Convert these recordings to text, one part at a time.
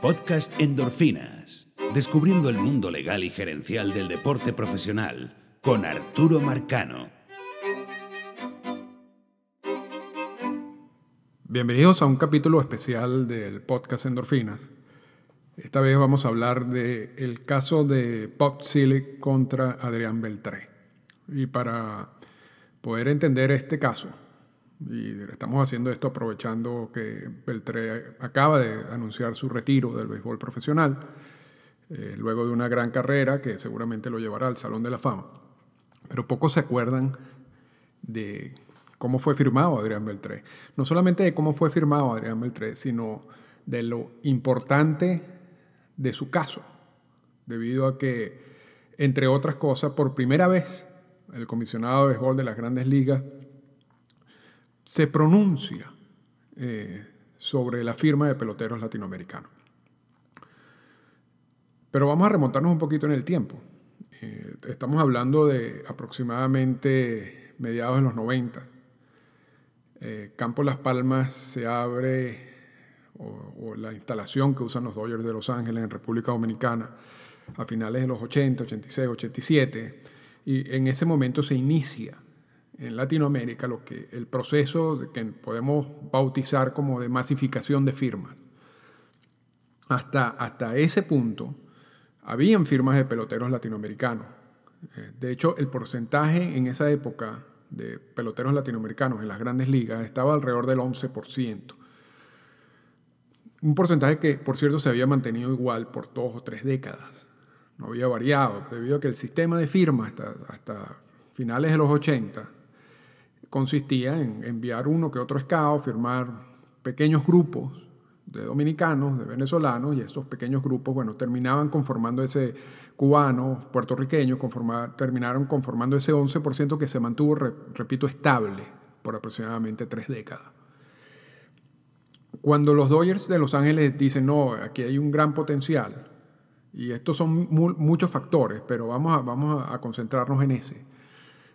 Podcast Endorfinas. Descubriendo el mundo legal y gerencial del deporte profesional con Arturo Marcano. Bienvenidos a un capítulo especial del podcast Endorfinas. Esta vez vamos a hablar del el caso de Pop contra Adrián Beltré. Y para poder entender este caso, y estamos haciendo esto aprovechando que Beltré acaba de anunciar su retiro del béisbol profesional, eh, luego de una gran carrera que seguramente lo llevará al Salón de la Fama. Pero pocos se acuerdan de cómo fue firmado Adrián Beltré. No solamente de cómo fue firmado Adrián Beltré, sino de lo importante de su caso, debido a que, entre otras cosas, por primera vez el comisionado de béisbol de las grandes ligas se pronuncia eh, sobre la firma de peloteros latinoamericanos. Pero vamos a remontarnos un poquito en el tiempo. Eh, estamos hablando de aproximadamente mediados de los 90. Eh, Campo Las Palmas se abre, o, o, la instalación que usan los Dodgers de Los Ángeles en República Dominicana, a finales de los 80, 86, 87, y en ese momento se inicia en Latinoamérica lo que el proceso que podemos bautizar como de masificación de firmas. Hasta, hasta ese punto habían firmas de peloteros latinoamericanos. Eh, de hecho, el porcentaje en esa época de peloteros latinoamericanos en las grandes ligas estaba alrededor del 11%. Un porcentaje que, por cierto, se había mantenido igual por dos o tres décadas. No había variado, debido a que el sistema de firmas hasta, hasta finales de los 80 consistía en enviar uno que otro scout, firmar pequeños grupos de dominicanos, de venezolanos, y estos pequeños grupos, bueno, terminaban conformando ese cubano, puertorriqueños, terminaron conformando ese 11% que se mantuvo, repito, estable por aproximadamente tres décadas. Cuando los Dodgers de Los Ángeles dicen, no, aquí hay un gran potencial, y estos son muchos factores, pero vamos a, vamos a concentrarnos en ese.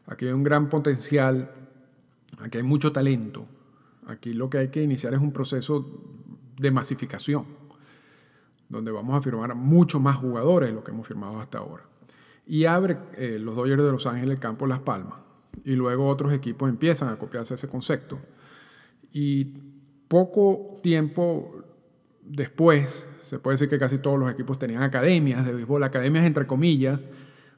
Aquí hay un gran potencial Aquí hay mucho talento. Aquí lo que hay que iniciar es un proceso de masificación, donde vamos a firmar muchos más jugadores de lo que hemos firmado hasta ahora. Y abre eh, los Dodgers de Los Ángeles el campo Las Palmas. Y luego otros equipos empiezan a copiarse ese concepto. Y poco tiempo después, se puede decir que casi todos los equipos tenían academias de béisbol, academias entre comillas,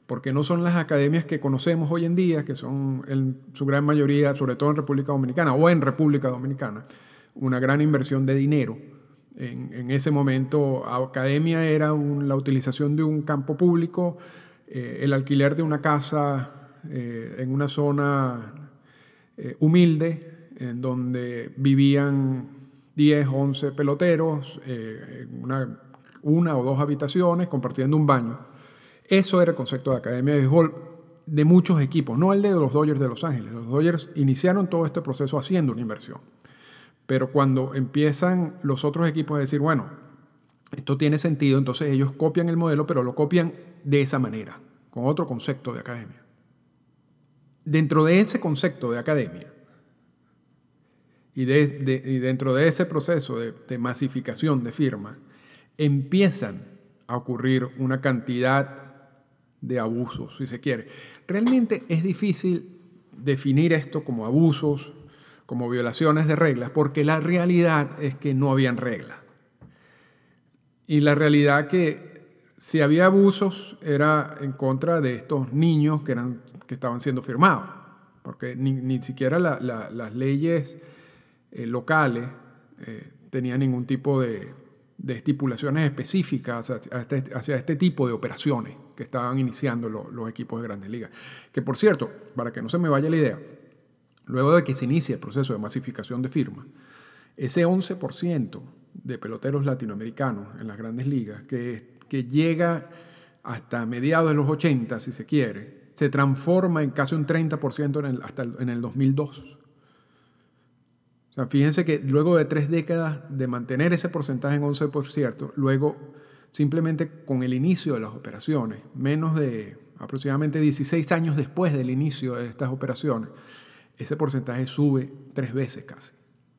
porque no son las academias que conocemos hoy en día, que son en su gran mayoría, sobre todo en República Dominicana o en República Dominicana, una gran inversión de dinero. En, ese momento, academia era la utilización de un campo público, eh, el alquiler de una casa eh, en una zona eh, humilde, en donde vivían 10, 11 peloteros, una, una o dos habitaciones, compartiendo un baño eso era el concepto de academia de béisbol de muchos equipos, no el de los Dodgers de Los Ángeles. Los Dodgers iniciaron todo este proceso haciendo una inversión. Pero cuando empiezan los otros equipos a decir, bueno, esto tiene sentido, entonces ellos copian el modelo, pero lo copian de esa manera, con otro concepto de academia. Dentro de ese concepto de academia y, dentro de ese proceso de, de masificación de firmas, empiezan a ocurrir una cantidad de abusos, si se quiere. Realmente es difícil definir esto como abusos, como violaciones de reglas, porque la realidad es que no habían reglas. Y la realidad que si había abusos era en contra de estos niños que, eran, que estaban siendo firmados, porque ni, siquiera las leyes eh, locales eh, tenían ningún tipo de, de estipulaciones específicas hacia este, hacia este, tipo de operaciones que estaban iniciando los equipos de grandes ligas. Que por cierto, para que no se me vaya la idea, luego de que se inicie el proceso de masificación de firmas, ese 11% de peloteros latinoamericanos en las grandes ligas, que, que llega hasta mediados de los 80, si se quiere, se transforma en casi un 30% en el, hasta en el 2002 fíjense que luego de tres décadas de mantener ese porcentaje en 11%, luego simplemente con el inicio de las operaciones, menos de aproximadamente 16 años después del inicio de estas operaciones, ese porcentaje sube tres veces casi,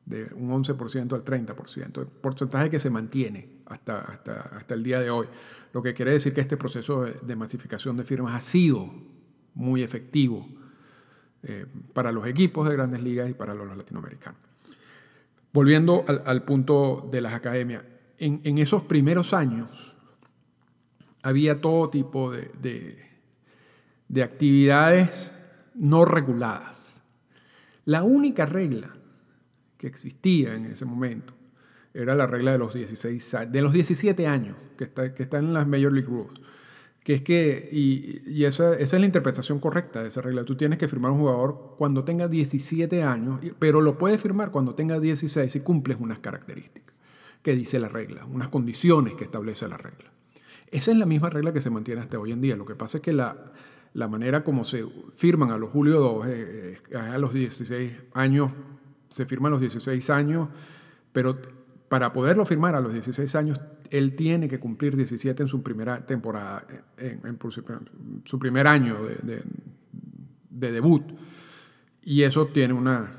de un 11% al 30%, el porcentaje que se mantiene hasta, hasta, hasta el día de hoy. Lo que quiere decir que este proceso de, masificación de firmas ha sido muy efectivo eh, para los equipos de grandes ligas y para los latinoamericanos. Volviendo al, punto de las academias, en, esos primeros años había todo tipo de, de actividades no reguladas. La única regla que existía en ese momento era la regla de los 16 de los 17 años que está, que está en las Major League Rules. Que es que, y, esa, esa, es la interpretación correcta de esa regla. Tú tienes que firmar un jugador cuando tenga 17 años, pero lo puedes firmar cuando tenga 16 si cumples unas características que dice la regla, unas condiciones que establece la regla. Esa es la misma regla que se mantiene hasta hoy en día. Lo que pasa es que la, la manera como se firman a los Julio 2, eh, eh, a los 16 años, se firman a los 16 años, pero para poderlo firmar a los 16 años, él tiene que cumplir 17 en su primera temporada, en, su primer año de, debut. Y eso tiene una,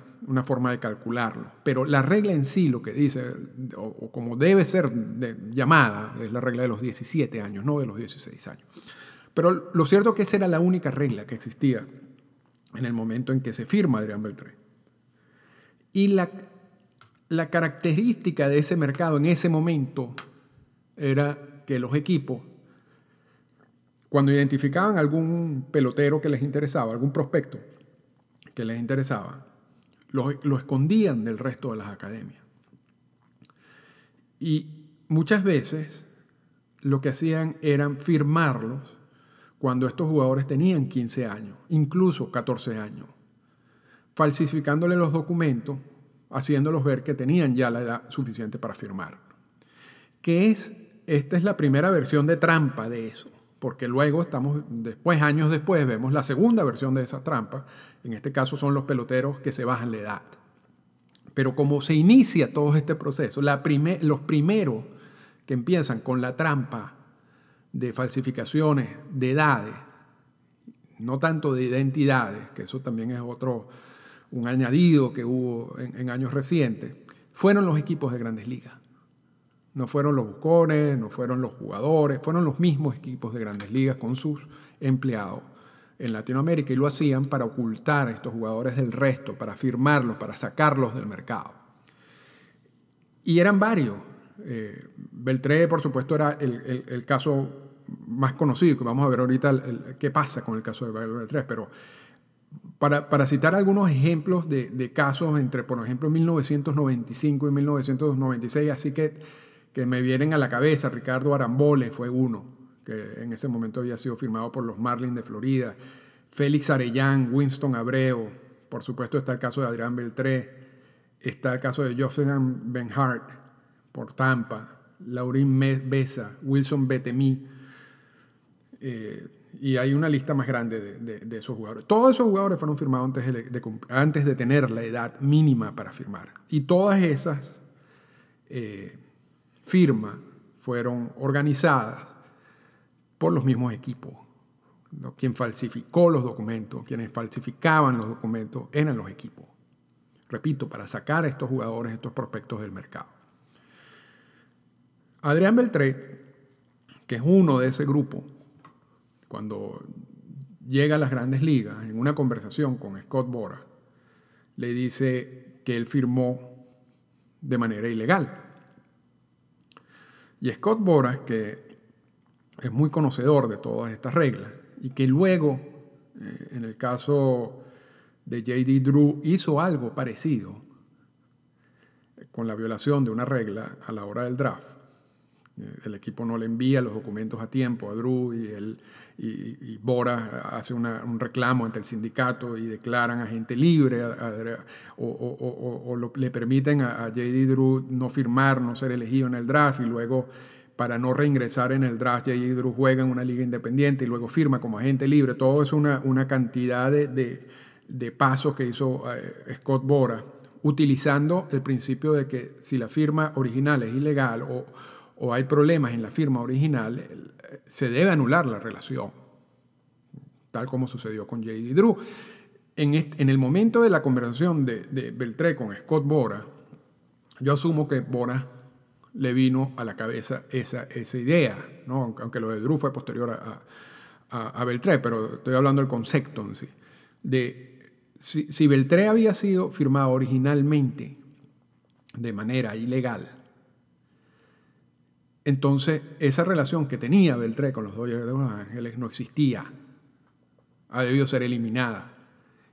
forma de calcularlo. Pero la regla en sí, lo que dice, o, como debe ser llamada, es la regla de los 17 años, no de los 16 años. Pero lo cierto es que esa era la única regla que existía en el momento en que se firma Adrián Beltré. Y la la característica de ese mercado en ese momento era que los equipos, cuando identificaban algún pelotero que les interesaba, algún prospecto que les interesaba, lo, escondían del resto de las academias. Y muchas veces lo que hacían eran firmarlos cuando estos jugadores tenían 15 años, incluso 14 años, falsificándole los documentos haciéndolos ver que tenían ya la edad suficiente para firmar. Que es, esta es la primera versión de trampa de eso, porque luego estamos, después, años después, vemos la segunda versión de esa trampa, en este caso son los peloteros que se bajan la edad. Pero como se inicia todo este proceso, los primeros que empiezan con la trampa de falsificaciones de edades, no tanto de identidades, que eso también es otro, un añadido que hubo en, años recientes, fueron los equipos de grandes ligas. No fueron los bucones, no fueron los jugadores, fueron los mismos equipos de grandes ligas con sus empleados en Latinoamérica y lo hacían para ocultar a estos jugadores del resto, para firmarlos, para sacarlos del mercado. Y eran varios. Eh, Beltré, por supuesto, era el, caso más conocido, que vamos a ver ahorita qué pasa con el caso de Beltré, pero para, citar algunos ejemplos de, casos entre, por ejemplo, 1995 y 1996, así que, que me vienen a la cabeza, Ricardo Arambole fue uno, que en ese momento había sido firmado por los Marlins de Florida, Félix Arellán, Winston Abreu, por supuesto está el caso de Adrián Beltré, está el caso de Jocelyn Benhart por Tampa, Laurín Besa, Wilson Betemí, eh, y hay una lista más grande de, esos jugadores. Todos esos jugadores fueron firmados antes de, antes de tener la edad mínima para firmar. Y todas esas eh, fueron organizadas por los mismos equipos. Quien falsificó los documentos, quienes falsificaban los documentos, eran los equipos. Repito, para sacar a estos jugadores, estos prospectos del mercado. Adrián Beltré, que es uno de ese grupo, cuando llega a las grandes ligas, en una conversación con Scott Bora, le dice que él firmó de manera ilegal. Y Scott Bora, que es muy conocedor de todas estas reglas, y que luego, eh, en el caso de JD Drew, hizo algo parecido con la violación de una regla a la hora del draft, el equipo no le envía los documentos a tiempo a Drew y, él, y, Bora hace un reclamo ante el sindicato y declaran a gente libre o, le permiten a, JD Drew no firmar, no ser elegido en el draft y luego para no reingresar en el draft, JD Drew juega en una liga independiente y luego firma como agente libre. Todo es una, una cantidad de, de, pasos que hizo eh, Scott Bora utilizando el principio de que si la firma original es ilegal o o hay problemas en la firma original, se debe anular la relación, tal como sucedió con J.D. Drew. En, el momento de la conversación de, Beltré con Scott Bora, Yo asumo que Bora le vino a la cabeza esa, esa idea, ¿no? aunque lo de Drew fue posterior a, a, Beltré, pero estoy hablando del concepto en sí, de si, si Beltré había sido firmado originalmente de manera ilegal, entonces esa relación que tenía Beltré con los Dodgers de Los Ángeles no existía, ha debido ser eliminada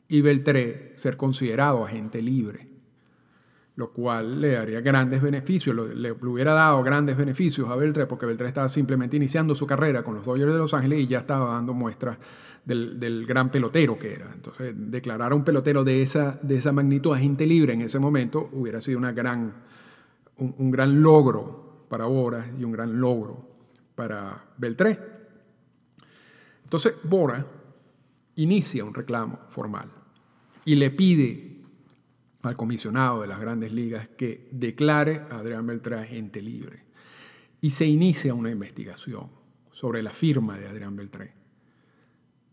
y Beltré ser considerado agente libre lo cual le daría grandes beneficios, le, hubiera dado grandes beneficios a Beltré, porque Beltré estaba simplemente iniciando su carrera con los Dodgers de Los Ángeles y ya estaba dando muestras del, gran pelotero que era. Entonces, declarar a un pelotero de esa, magnitud agente libre en ese momento hubiera sido una gran, un, gran logro para Bora y un gran logro para Beltré. Entonces, Bora inicia un reclamo formal y le pide al comisionado de las grandes ligas que declare a Adrián Beltré agente libre. Y se inicia una investigación sobre la firma de Adrián Beltré.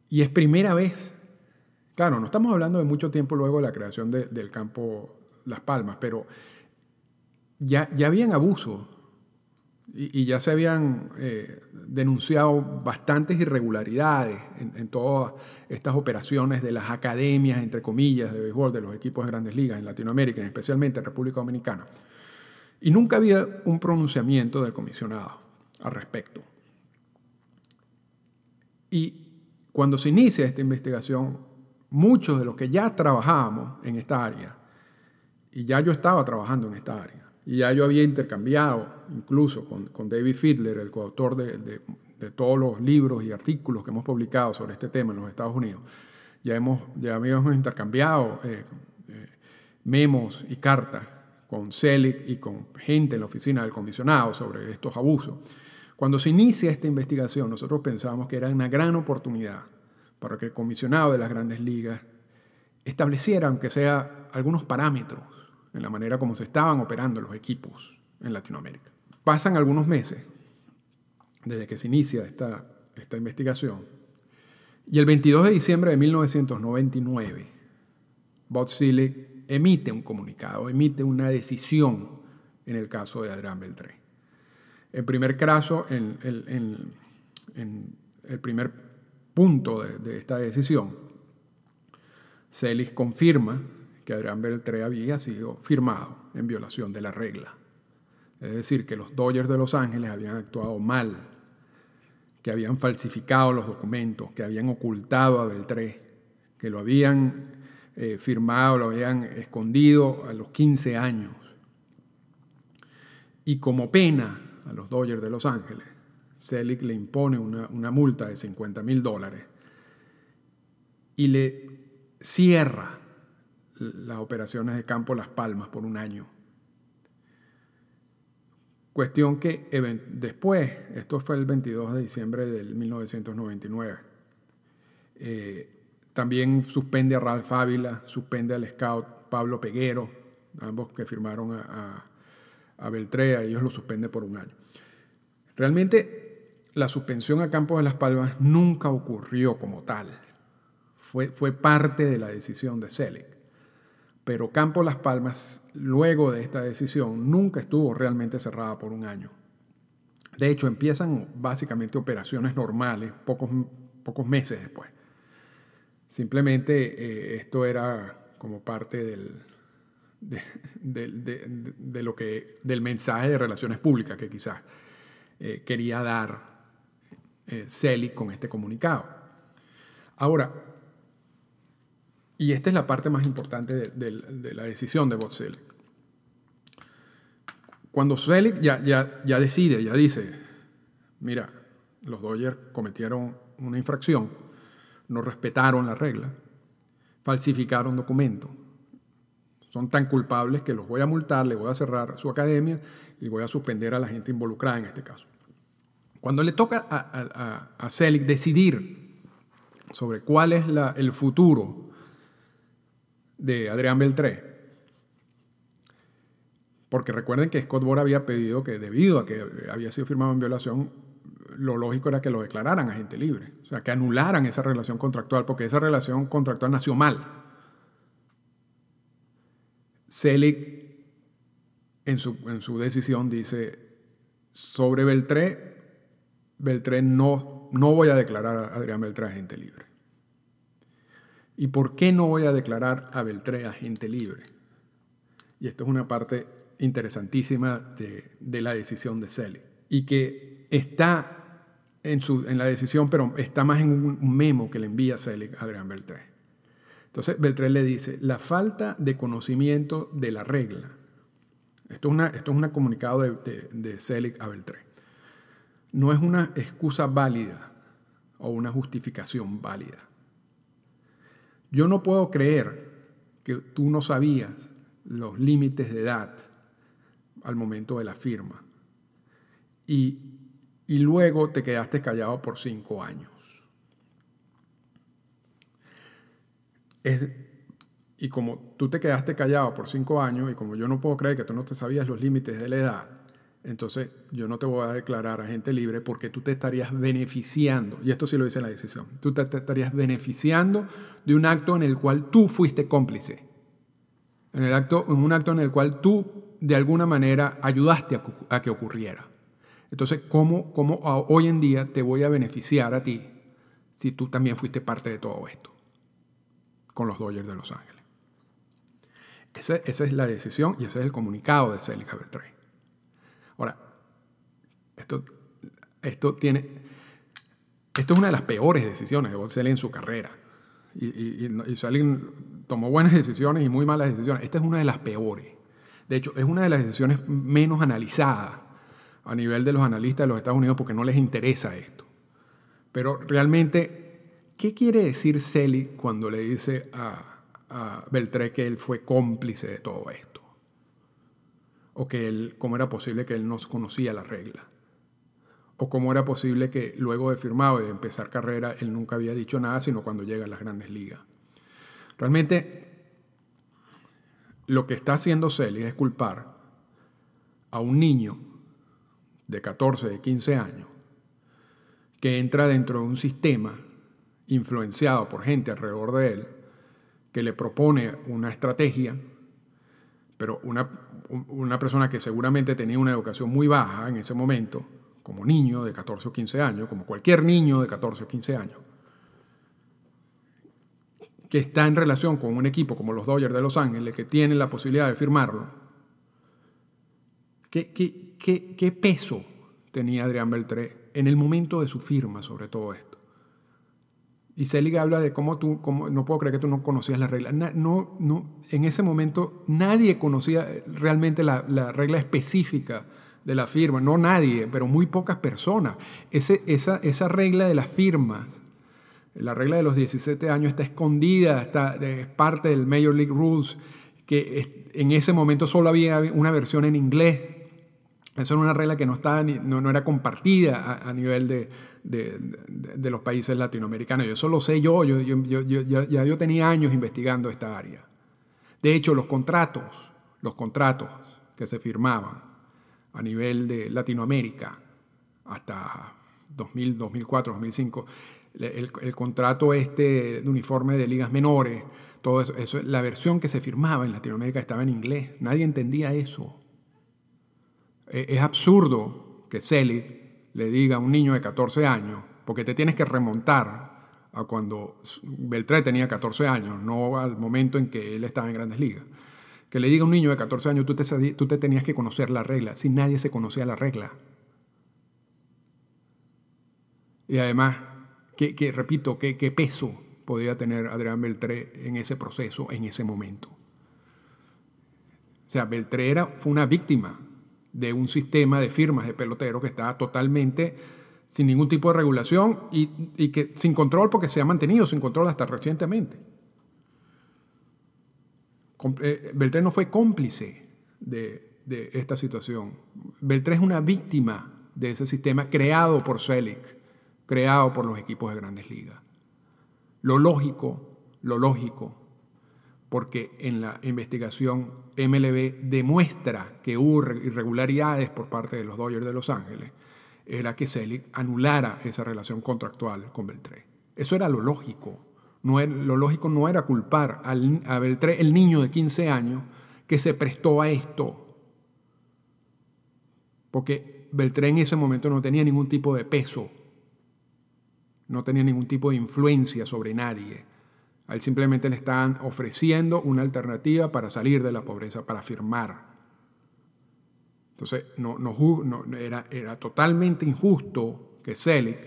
Y es primera vez, claro, no estamos hablando de mucho tiempo luego de la creación del campo Las Palmas, pero ya, ya habían abusos y, ya se habían eh, denunciado bastantes irregularidades en, todas estas operaciones de las academias, entre comillas, de béisbol de los equipos de grandes ligas en Latinoamérica, especialmente en República Dominicana. Y nunca había un pronunciamiento del comisionado al respecto. Y cuando se inicia esta investigación, muchos de los que ya trabajábamos en esta área, y ya yo estaba trabajando en esta área, y ya yo había intercambiado incluso con, David Fiedler, el coautor de, todos los libros y artículos que hemos publicado sobre este tema en los Estados Unidos. Ya, hemos, ya habíamos intercambiado eh, eh, memos y cartas con Selig y con gente en la oficina del comisionado sobre estos abusos. Cuando se inicia esta investigación, nosotros pensábamos que era una gran oportunidad para que el comisionado de las grandes ligas estableciera, aunque sea, algunos parámetros en la manera como se estaban operando los equipos en Latinoamérica. Pasan algunos meses desde que se inicia esta, esta investigación y el 22 de diciembre de 1999, Bob emite un comunicado, emite una decisión en el caso de Adrián Beltré. El primer caso, en, el primer punto de, de esta decisión, Selig confirma que Adrián Beltré había sido firmado en violación de la regla. Es decir, que los Dodgers de Los Ángeles habían actuado mal, que habían falsificado los documentos, que habían ocultado a Beltré, que lo habían eh, firmado, lo habían escondido a los 15 años. Y como pena a los Dodgers de Los Ángeles, Selig le impone una, una multa de 50 mil dólares y le cierra las operaciones de campo Las Palmas por un año. Cuestión que después, esto fue el 22 de diciembre del 1999, eh, también suspende a Ralph Ávila, suspende al scout Pablo Peguero, ambos que firmaron a, a, Beltré, ellos lo suspende por un año. Realmente la suspensión a Campos de las Palmas nunca ocurrió como tal, fue, fue parte de la decisión de Selec pero Campo Las Palmas, luego de esta decisión, nunca estuvo realmente cerrada por un año. De hecho, empiezan básicamente operaciones normales pocos, pocos meses después. Simplemente eh, esto era como parte del, de, lo que, del mensaje de relaciones públicas que quizás eh, quería dar eh, con este comunicado. Ahora, y esta es la parte más importante de, la decisión de Bob. Cuando Selig ya, decide, ya dice, mira, los Dodgers cometieron una infracción, no respetaron la regla, falsificaron documentos, son tan culpables que los voy a multar, le voy a cerrar su academia y voy a suspender a la gente involucrada en este caso. Cuando le toca a, a, decidir sobre cuál es el futuro de Adrián Beltré. Porque recuerden que Scott Bohr había pedido que debido a que había sido firmado en violación, lo lógico era que lo declararan agente libre. O sea, que anularan esa relación contractual, porque esa relación contractual nació mal. Selig en su, en su decisión dice, sobre Beltré, Beltré no, no voy a declarar a Adrián Beltré agente libre. ¿Y por qué no voy a declarar a Beltré agente libre? Y esto es una parte interesantísima de, la decisión de Selig y que está en, la decisión, pero está más en un memo que le envía Selig a Adrián Beltré. Entonces Beltré le dice, la falta de conocimiento de la regla. Esto es, una, esto es un comunicado de, de, Selig a Beltré. No es una excusa válida o una justificación válida. Yo no puedo creer que tú no sabías los límites de edad al momento de la firma. Y, luego te quedaste callado por cinco años. y como tú te quedaste callado por cinco años y como yo no puedo creer que tú no te sabías los límites de la edad, entonces yo no te voy a declarar agente libre porque tú te estarías beneficiando, y esto sí lo dice la decisión, tú te estarías beneficiando de un acto en el cual tú fuiste cómplice, en, el acto, en un acto en el cual tú de alguna manera ayudaste a, que ocurriera. Entonces, ¿cómo, ¿cómo, hoy en día te voy a beneficiar a ti si tú también fuiste parte de todo esto con los Dodgers de Los Ángeles? Esa, es la decisión y ese es el comunicado de Celica Beltré. Ahora, esto, esto tiene... Esto es una de las peores decisiones de Bob en su carrera. Y, y, tomó buenas decisiones y muy malas decisiones. Esta es una de las peores. De hecho, es una de las decisiones menos analizadas a nivel de los analistas de los Estados Unidos porque no les interesa esto. Pero realmente, ¿qué quiere decir Celi cuando le dice a, a Beltré que él fue cómplice de todo esto? O que él, cómo era posible que él no conocía la regla. O cómo era posible que luego de firmado y de empezar carrera, él nunca había dicho nada, sino cuando llega a las grandes ligas. Realmente lo que está haciendo Celia es culpar a un niño de 14, de 15 años que entra dentro de un sistema influenciado por gente alrededor de él que le propone una estrategia, pero una, una persona que seguramente tenía una educación muy baja en ese momento, como niño de 14 o 15 años, como cualquier niño de 14 o 15 años, que está en relación con un equipo como los Dodgers de Los Ángeles, que tienen la posibilidad de firmarlo, ¿qué, qué, peso tenía Adrián Beltré en el momento de su firma sobre todo esto? Y Selig habla de cómo tú, cómo, no puedo creer que tú no conocías la regla. No, no, en ese momento nadie conocía realmente la, la, regla específica de la firma, no nadie, pero muy pocas personas. Ese, esa, esa regla de las firmas la regla de los 17 años está escondida, está, es parte del Major League Rules, que en ese momento solo había una versión en inglés. Eso era una regla que no, estaba no, no, era compartida a, nivel de, de, de, los países latinoamericanos. Y eso lo sé yo, yo, yo, yo, ya yo tenía años investigando esta área. De hecho, los contratos, los contratos que se firmaban a nivel de Latinoamérica hasta 2000, 2004, 2005, el, contrato este de uniforme de ligas menores, todo eso, eso, la versión que se firmaba en Latinoamérica estaba en inglés. Nadie entendía eso. E, es, absurdo que Celi le diga a un niño de 14 años, porque te tienes que remontar a cuando Beltré tenía 14 años, no al momento en que él estaba en grandes ligas. Que le diga a un niño de 14 años, tú te, tú te tenías que conocer la regla, si nadie se conocía la regla. Y además, que, repito, qué, qué peso podía tener Adrián Beltré en ese proceso, en ese momento. O sea, Beltré era, fue una víctima de un sistema de firmas de peloteros que estaba totalmente sin ningún tipo de regulación y, y, que sin control porque se ha mantenido sin control hasta recientemente. Eh, Beltré no fue cómplice de, de, esta situación. Beltré es una víctima de ese sistema creado por Selig creado por los equipos de grandes ligas. Lo lógico, lo lógico, porque en la investigación MLB demuestra que hubo irregularidades por parte de los Dodgers de Los Ángeles, era que Selig anulara esa relación contractual con Beltré. Eso era lo lógico. No lo lógico no era culpar a Beltré, el niño de 15 años, que se prestó a esto. porque Beltré en ese momento no tenía ningún tipo de peso, no tenía ningún tipo de influencia sobre nadie. A él simplemente le estaban ofreciendo una alternativa para salir de la pobreza, para firmar. Entonces, no, no, era, era totalmente injusto que Selig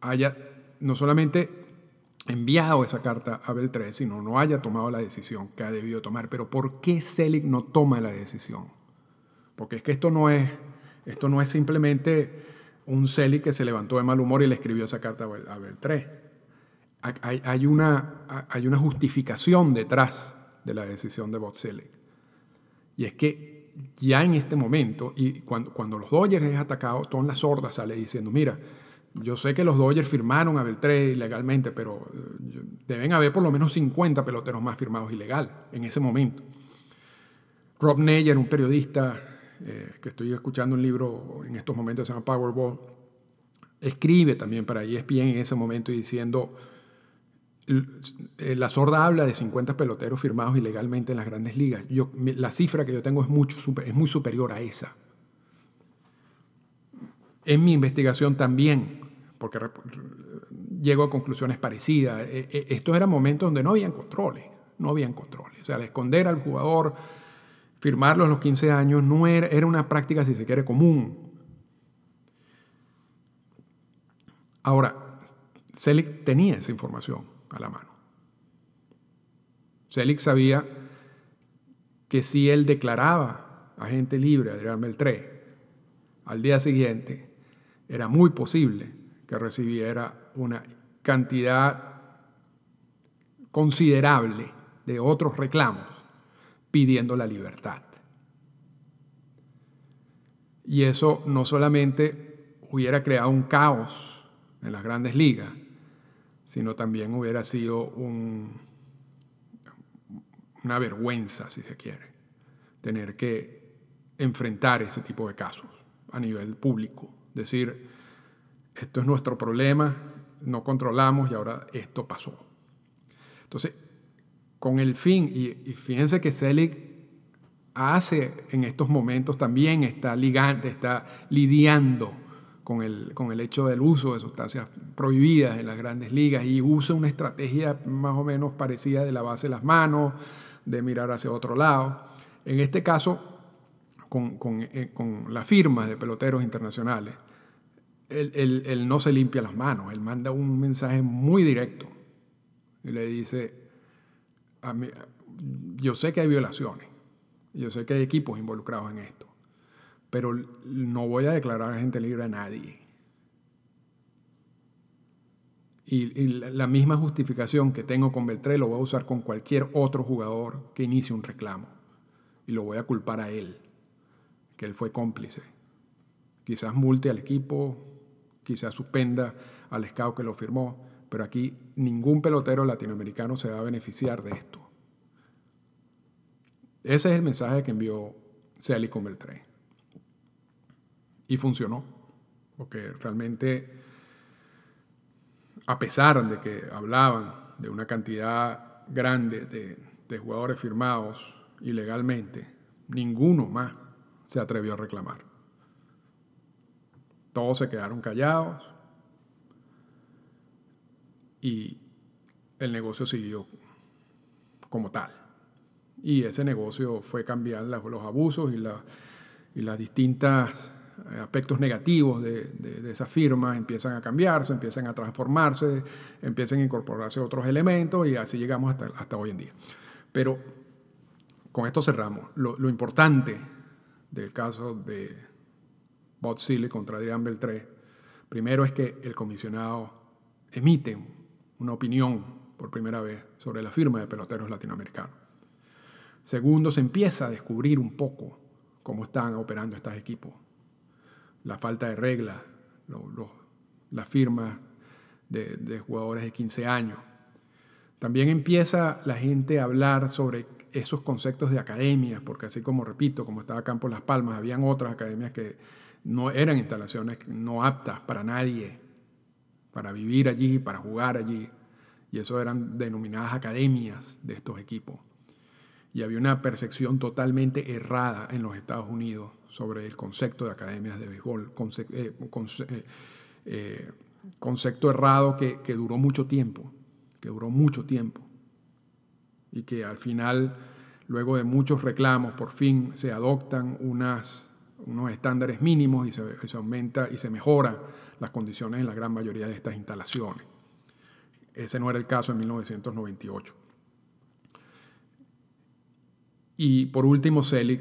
haya no solamente enviado esa carta a Beltré, sino no haya tomado la decisión que ha debido tomar. Pero ¿por qué Selig no toma la decisión? Porque es que esto no es, esto no es simplemente un Selig que se levantó de mal humor y le escribió esa carta a Beltré. Hay, una, hay una justificación detrás de la decisión de Bob Selig. Y es que ya en este momento, y cuando, cuando los Dodgers es atacado, Tom Sorda sale diciendo, mira, yo sé que los Dodgers firmaron a Beltré ilegalmente, pero eh, deben haber por lo menos 50 peloteros más firmados ilegal en ese momento. Rob Neyer, un periodista eh, que estoy escuchando un libro en estos momentos, se llama Powerball, escribe también para ESPN en ese momento y diciendo, la sorda habla de 50 peloteros firmados ilegalmente en las grandes ligas. Yo, la cifra que yo tengo es, mucho, es muy superior a esa. En mi investigación también porque llego a conclusiones parecidas. E, e, estos eran momentos donde no habían controles, no habían controles. O sea, de esconder al jugador, firmarlo a los 15 años, no era, era una práctica, si se quiere, común. Ahora, Selig tenía esa información a la mano. Selig sabía que si él declaraba agente libre a Adrián Beltré al día siguiente, era muy posible que recibiera una cantidad considerable de otros reclamos pidiendo la libertad. Y eso no solamente hubiera creado un caos en las grandes ligas, sino también hubiera sido un, una vergüenza, si se quiere, tener que enfrentar ese tipo de casos a nivel público. Decir, esto es nuestro problema, no controlamos y ahora esto pasó. Entonces, con el fin, y, fíjense que Selig hace en estos momentos también está ligante, está lidiando con el, con el hecho del uso de sustancias prohibidas en las grandes ligas y usa una estrategia más o menos parecida de lavarse las manos, de mirar hacia otro lado. En este caso, con, con, eh, con las firmas de peloteros internacionales, él, no se limpia las manos, él manda un mensaje muy directo y le dice, a mí, yo sé que hay violaciones, yo sé que hay equipos involucrados en esto, pero no voy a declarar a gente libre a nadie. Y, la misma justificación que tengo con Beltré lo voy a usar con cualquier otro jugador que inicie un reclamo. Y lo voy a culpar a él, que él fue cómplice. Quizás multe al equipo, quizás suspenda al scout que lo firmó, pero aquí ningún pelotero latinoamericano se va a beneficiar de esto. Ese es el mensaje que envió con Beltré. Y funcionó, porque realmente, a pesar de que hablaban de una cantidad grande de, jugadores firmados ilegalmente, ninguno más se atrevió a reclamar. Todos se quedaron callados y el negocio siguió como tal. Y ese negocio fue cambiar los abusos y, la, y las distintas aspectos negativos de, de, esa firma empiezan a cambiarse, empiezan a transformarse, empiezan a incorporarse otros elementos y así llegamos hasta, hoy en día. Pero con esto cerramos. Lo, importante del caso de, Bob contra Adrián Beltré, primero es que el comisionado emite una opinión por primera vez sobre la firma de peloteros latinoamericanos. Segundo, se empieza a descubrir un poco cómo están operando estos equipos. La falta de reglas, la firma de, de jugadores de 15 años. También empieza la gente a hablar sobre esos conceptos de academias, porque así como repito, como estaba Campo Las Palmas, habían otras academias que no eran instalaciones no aptas para nadie, para vivir allí, para jugar allí. Y eso eran denominadas academias de estos equipos. Y había una percepción totalmente errada en los Estados Unidos sobre el concepto de academias de béisbol, eh, eh, eh, concepto errado que, que duró mucho tiempo, que duró mucho tiempo. Y que al final, luego de muchos reclamos, por fin se adoptan unas unos estándares mínimos y se, aumenta y se mejora las condiciones en la gran mayoría de estas instalaciones. Ese no era el caso en 1998. Y por último, Selig,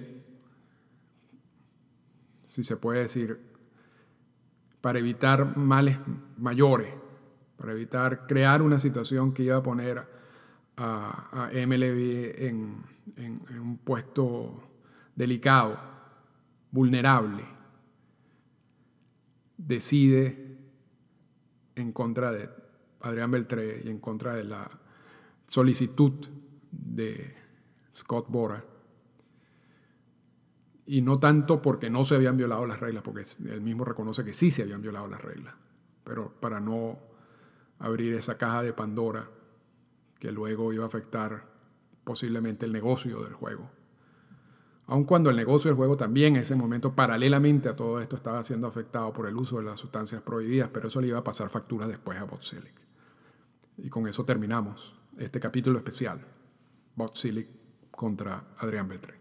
si se puede decir, para evitar males mayores, para evitar crear una situación que iba a poner a, MLB en un puesto delicado vulnerable, decide en contra de Adrián Beltré y en contra de la solicitud de Scott Bora. Y no tanto porque no se habían violado las reglas, porque él mismo reconoce que sí se habían violado las reglas, pero para no abrir esa caja de Pandora que luego iba a afectar posiblemente el negocio del juego aun cuando el negocio del juego también en ese momento, paralelamente a todo esto, estaba siendo afectado por el uso de las sustancias prohibidas, pero eso le iba a pasar factura después a Botsilic. Y con eso terminamos este capítulo especial, Botsilic contra Adrián Beltré.